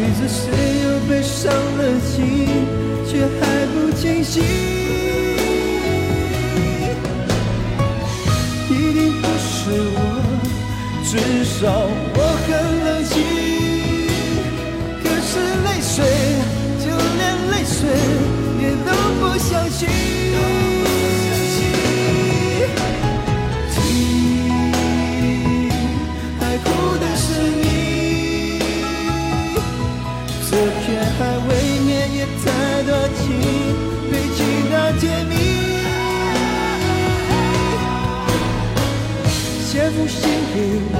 着谁又被伤了心，却还不清醒。一定不是我，至少我很冷静。封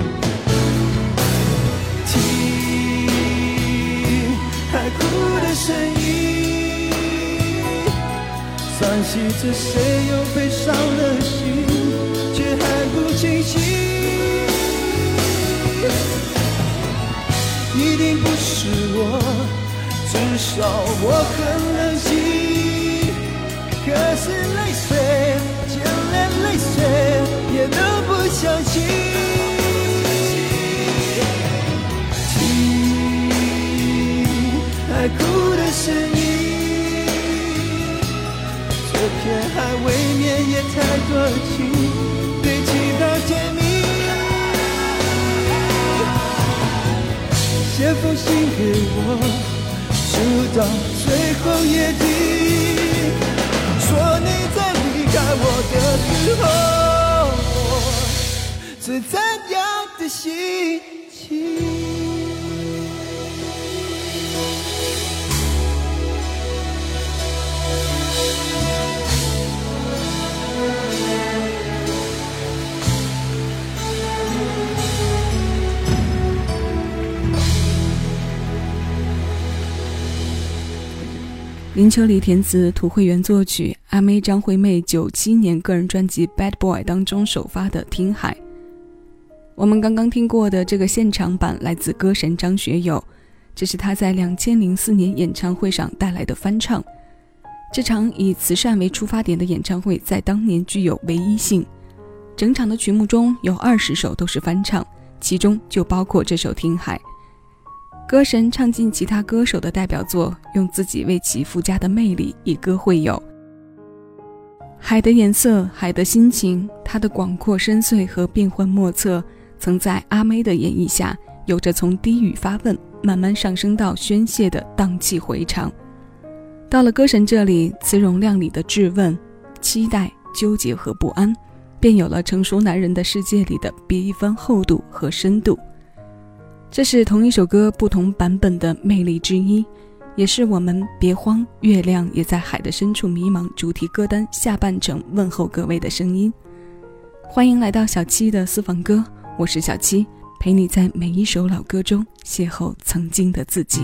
声音，叹息着谁又被伤了心，却还不清醒。一定不是我，至少我很冷静。可是泪水，就连泪水也都不相信。海哭的声音，这片海未免也太多情，堆积到甜蜜。写封信给我，直到最后约定，说你在离开我的时候是怎样的心情。林秋离填词，涂慧源作曲，阿妹张惠妹九七年个人专辑《Bad Boy》当中首发的《听海》。我们刚刚听过的这个现场版来自歌神张学友，这是他在两千零四年演唱会上带来的翻唱。这场以慈善为出发点的演唱会在当年具有唯一性，整场的曲目中有二十首都是翻唱，其中就包括这首《听海》。歌神唱尽其他歌手的代表作，用自己为其附加的魅力以歌会友。海的颜色，海的心情，它的广阔深邃和变幻莫测，曾在阿妹的演绎下，有着从低语发问，慢慢上升到宣泄的荡气回肠。到了歌神这里，词容量里的质问、期待、纠结和不安，便有了成熟男人的世界里的别一番厚度和深度。这是同一首歌不同版本的魅力之一，也是我们别慌，月亮也在海的深处迷茫主题歌单下半程问候各位的声音。欢迎来到小七的私房歌，我是小七，陪你在每一首老歌中邂逅曾经的自己。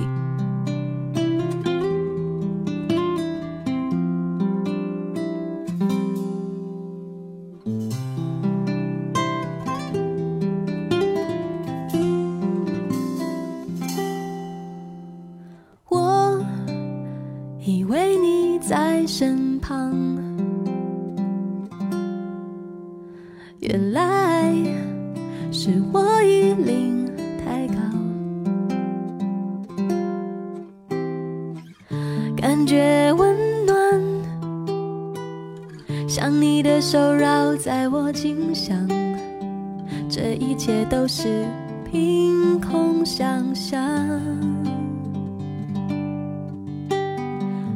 原来是我衣领太高，感觉温暖，像你的手绕在我颈项，这一切都是凭空想象。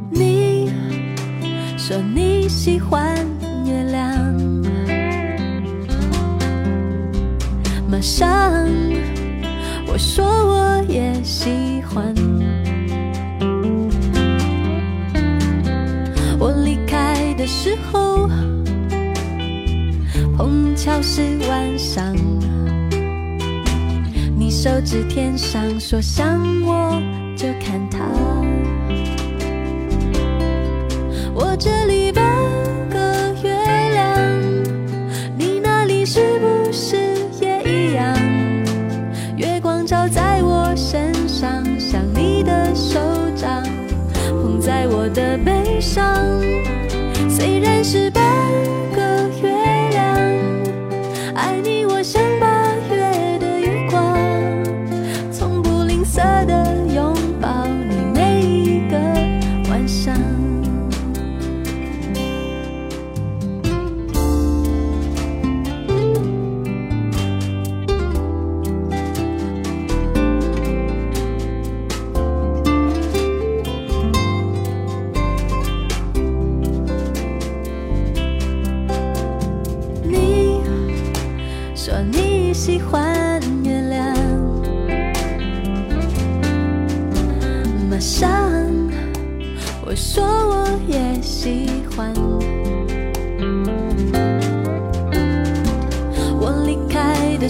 你说你喜欢碰巧是晚上，你手指天上说想我就看他。我这里半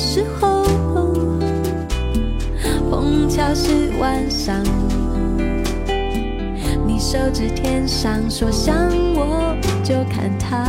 时候，碰巧是晚上，你手指天上说想我就看他。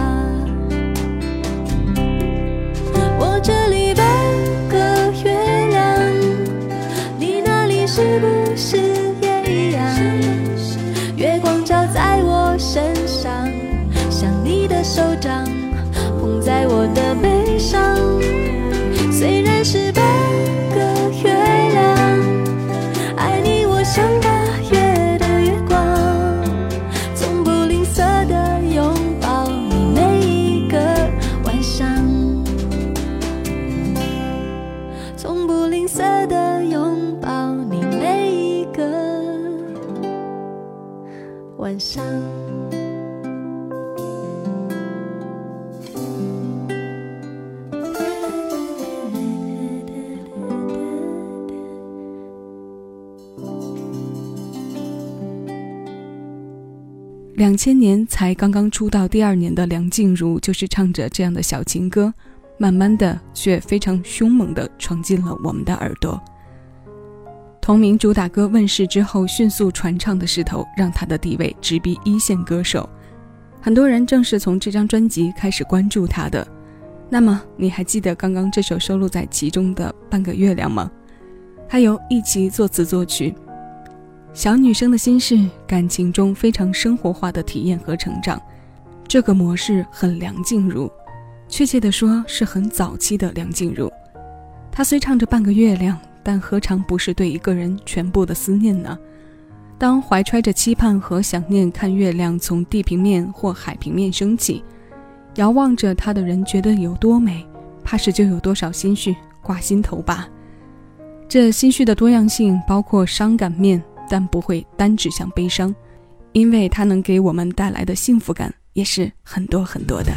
千年才刚刚出道第二年的梁静茹，就是唱着这样的小情歌，慢慢的却非常凶猛的闯进了我们的耳朵。同名主打歌问世之后，迅速传唱的势头让他的地位直逼一线歌手。很多人正是从这张专辑开始关注他的。那么，你还记得刚刚这首收录在其中的《半个月亮》吗？他由一起作词作曲，小女生的心事，感情中非常生活化的体验和成长，这个模式很梁静茹，确切的说是很早期的梁静茹。她虽唱着《半个月亮》。但何尝不是对一个人全部的思念呢？当怀揣着期盼和想念看月亮从地平面或海平面升起，遥望着他的人觉得有多美，怕是就有多少心绪挂心头吧。这心绪的多样性包括伤感面，但不会单指向悲伤，因为它能给我们带来的幸福感也是很多很多的。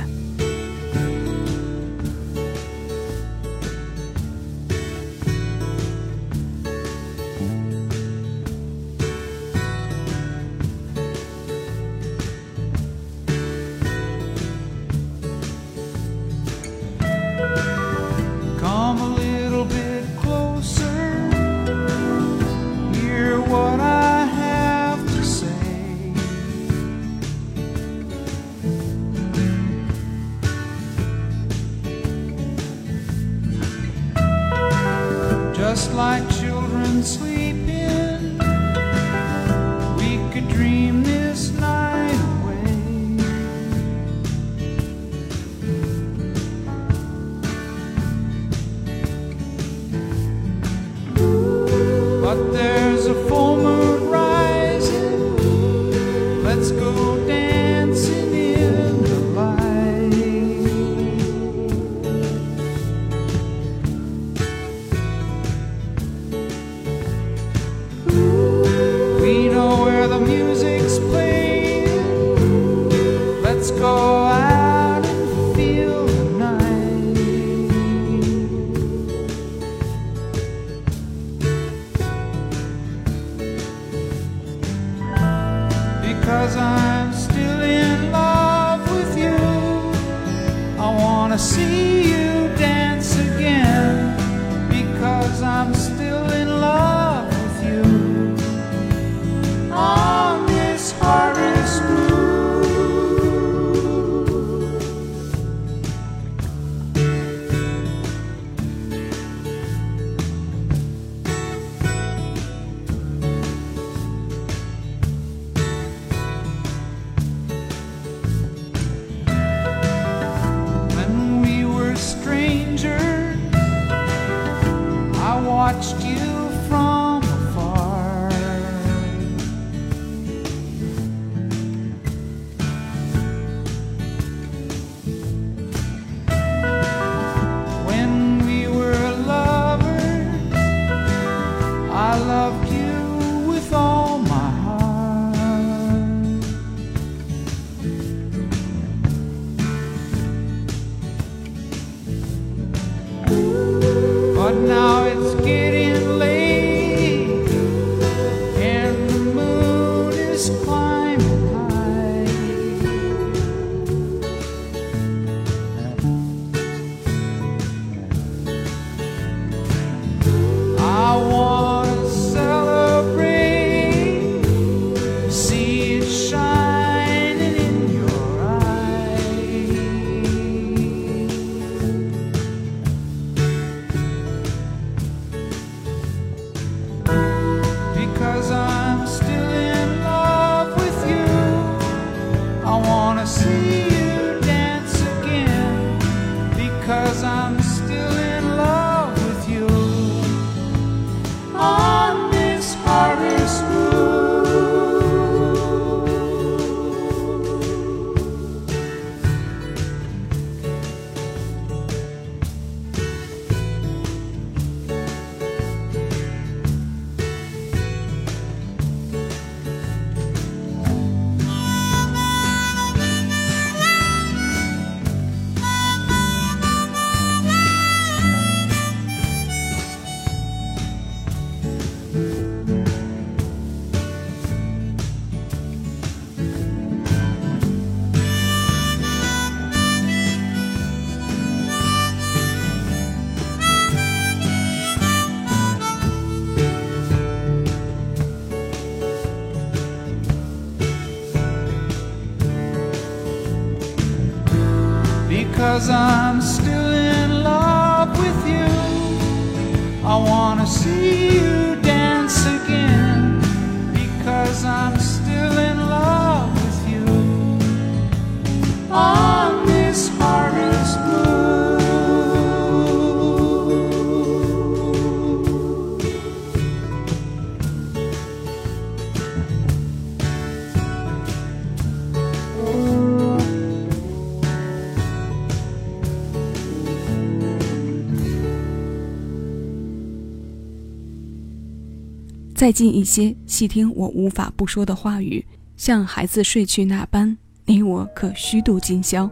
再近一些，细听我无法不说的话语，像孩子睡去那般，你我可虚度今宵。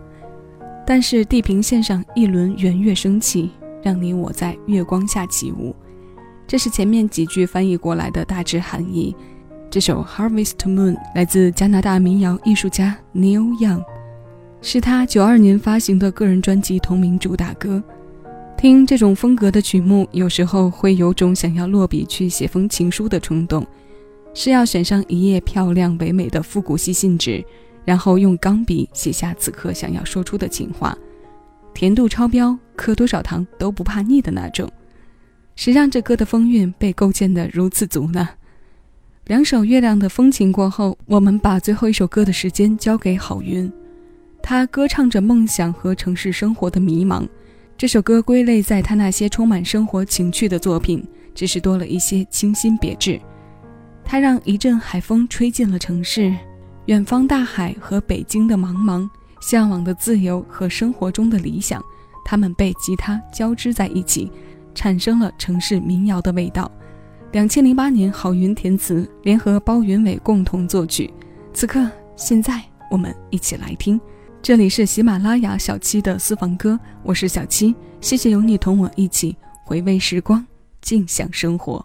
但是地平线上一轮圆月升起，让你我在月光下起舞。这是前面几句翻译过来的大致含义。这首《Harvest Moon》来自加拿大民谣艺术家 Neil Young，是他九二年发行的个人专辑同名主打歌。听这种风格的曲目，有时候会有种想要落笔去写封情书的冲动，是要选上一页漂亮唯美的复古细信纸，然后用钢笔写下此刻想要说出的情话，甜度超标，磕多少糖都不怕腻的那种。谁让这歌的风韵被构建得如此足呢？两首月亮的风情过后，我们把最后一首歌的时间交给郝云，他歌唱着梦想和城市生活的迷茫。这首歌归类在他那些充满生活情趣的作品，只是多了一些清新别致。他让一阵海风吹进了城市，远方大海和北京的茫茫，向往的自由和生活中的理想，他们被吉他交织在一起，产生了城市民谣的味道。两千零八年，郝云填词，联合包云伟共同作曲。此刻，现在，我们一起来听。这里是喜马拉雅小七的私房歌，我是小七，谢谢有你同我一起回味时光，尽享生活。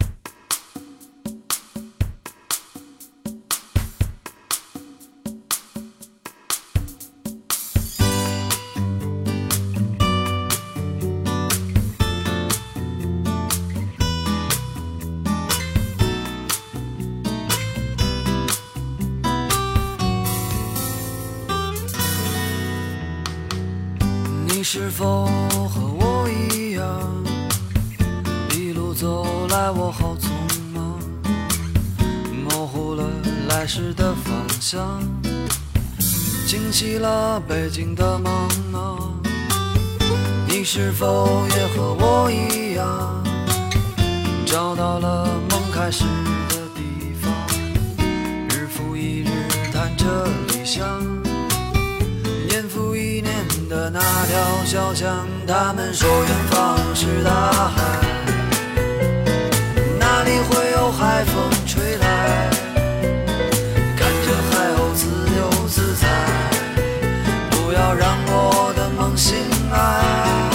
否和我一样，一路走来我好匆忙，模糊了来时的方向，惊起了北京的茫茫。你是否也和我一样，找到了梦开始的地方，日复一日谈着理想。的那条小巷，他们说远方是大海，哪里会有海风吹来？看着海鸥自由自在，不要让我的梦醒来。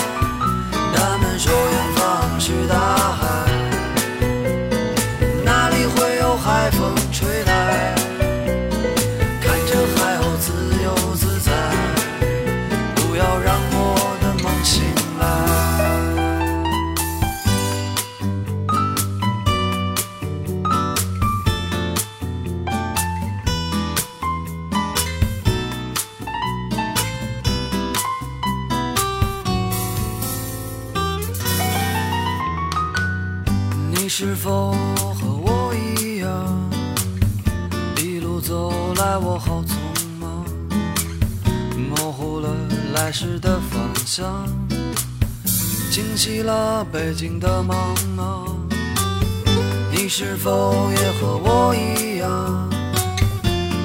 北京的茫茫。你是否也和我一样，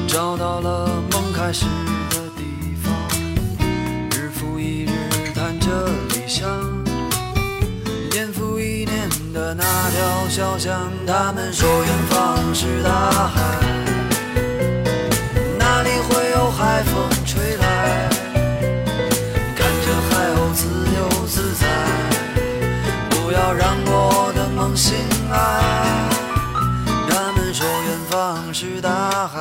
找到了梦开始的地方，日复一日谈着理想。年复一年的那条小巷，他们说远方是大海，哪里会有海醒来。他们说远方是大海，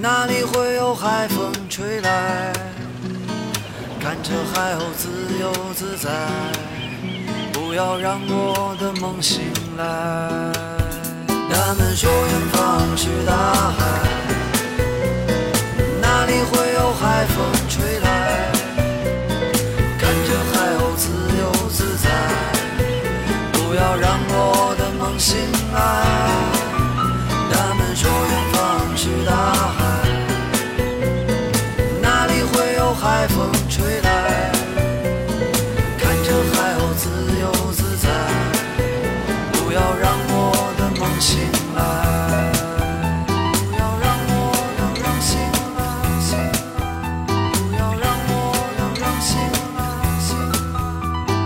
哪里会有海风吹来？看着海鸥自由自在，不要让我的梦醒来。他们说远方是大海，哪里会有海风醒来。他们说远方是大海，哪里会有海风吹来？看着海鸥自由自在，不要让我的梦醒来。不要让我让让醒来，不要让我让让醒来，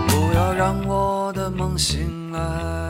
不要让我的梦醒来。